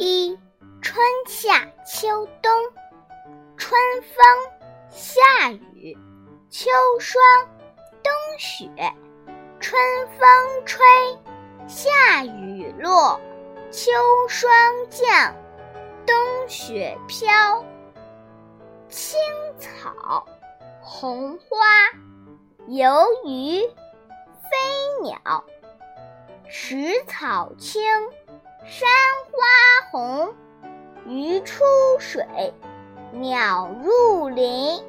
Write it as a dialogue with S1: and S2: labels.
S1: 一春夏秋冬，春风，夏雨，秋霜，冬雪。春风吹，夏雨落，秋霜降，冬雪飘。青草，红花，游鱼，飞鸟。食草青，山花红。鱼出水，鸟入林。